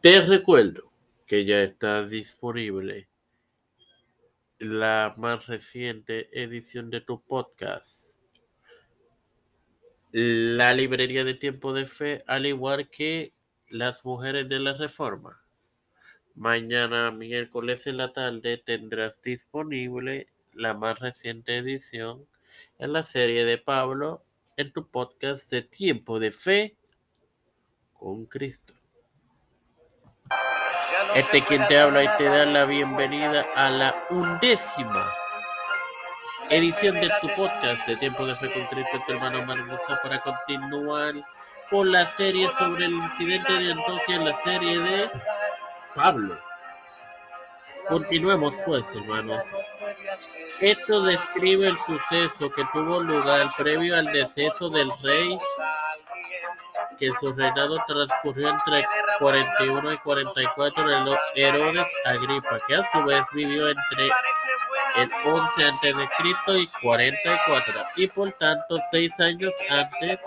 Te recuerdo que ya está disponible la más reciente edición de tu podcast, la librería de tiempo de fe, al igual que las mujeres de la reforma. Mañana miércoles en la tarde tendrás disponible la más reciente edición en la serie de Pablo en tu podcast de tiempo de fe con Cristo. Este quien te habla y te da la bienvenida a la undécima edición de tu podcast de Tiempo de Fe con Cristo, tu hermano Marmosa, para continuar con la serie sobre el incidente de Antioquia, la serie de Pablo. Continuemos pues, hermanos. Esto describe el suceso que tuvo lugar previo al deceso del rey, que su reinado transcurrió entre 41 y 44 de Herodes Agripa, que a su vez vivió entre el 11 a.C. y 44, y por tanto seis años antes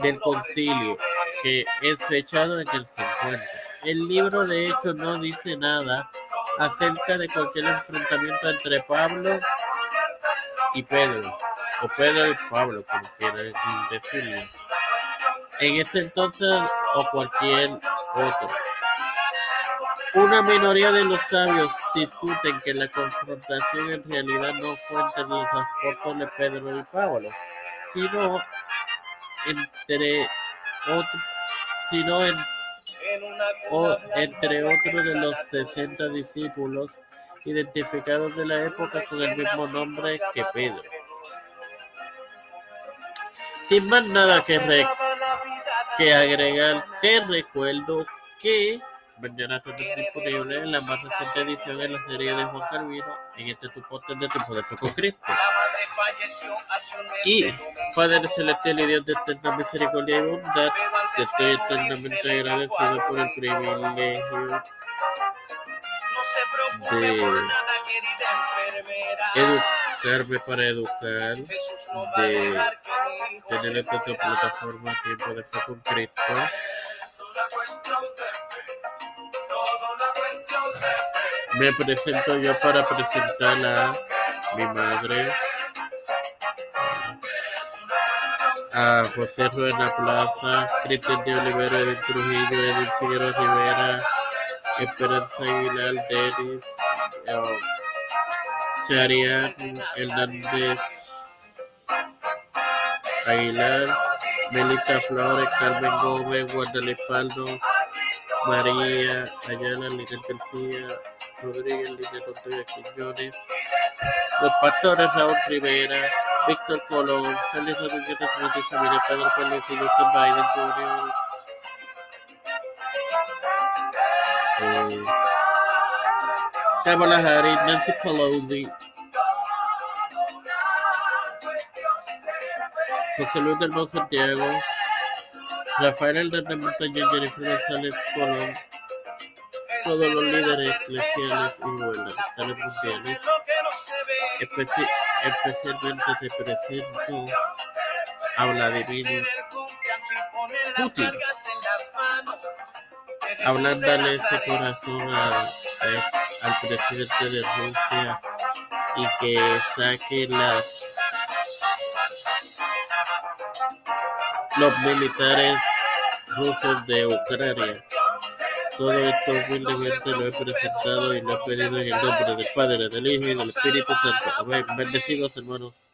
del concilio, que es fechado en el 50. El libro de hecho no dice nada acerca de cualquier enfrentamiento entre Pablo y Pedro, o Pedro y Pablo, como quieran decirlo, en ese entonces o cualquier otro. Una minoría de los sabios discuten que la confrontación en realidad no fue entre los apóstoles Pedro y Pablo, sino entre otros, sino o entre otros de los sesenta discípulos identificados de la época con el mismo nombre que Pedro. Sin más nada que, que agregar, te recuerdo que mañana estará disponible en la más reciente edición de la serie de Juan Calvino en este tu podcast de tu poder con Cristo. Y Padre Celestial y Dios de eterna misericordia y bondad, te estoy eternamente agradecido por el privilegio de educarme para educar, de tener esta plataforma tiempo de fe con Cristo. Me presento yo para presentar a mi madre, a José Ruena Plaza, Cristian de Olivero, Edith Trujillo, Edith Figueroa Rivera, Esperanza Aguilar, Denis, Charian Hernández Aguilar, Melissa Flores, Carmen Gómez, Guadalupe Paldo, María Ayala, García, Rodríguez, Lina Montoya Quiñones, los pastores Raúl Rivera, Víctor Colón, Félix Rodríguez de Familia Pedro Pérez y José Biden Jr. Eh, Nancy Pelosi, José Luis del Monte Santiago, Rafael Hernández Montañez, Jennifer González Colón, todos los líderes eclesiales y gubernamentales mundiales, especi especialmente se presento a Vladimir Putin, hablándole ese corazón a, a, al presidente de Rusia y que saque las los militares rusos de Ucrania. Todo esto humildemente lo he presentado y lo he pedido en el nombre del Padre, del Hijo y del Espíritu Santo. Amén. Bendecidos hermanos.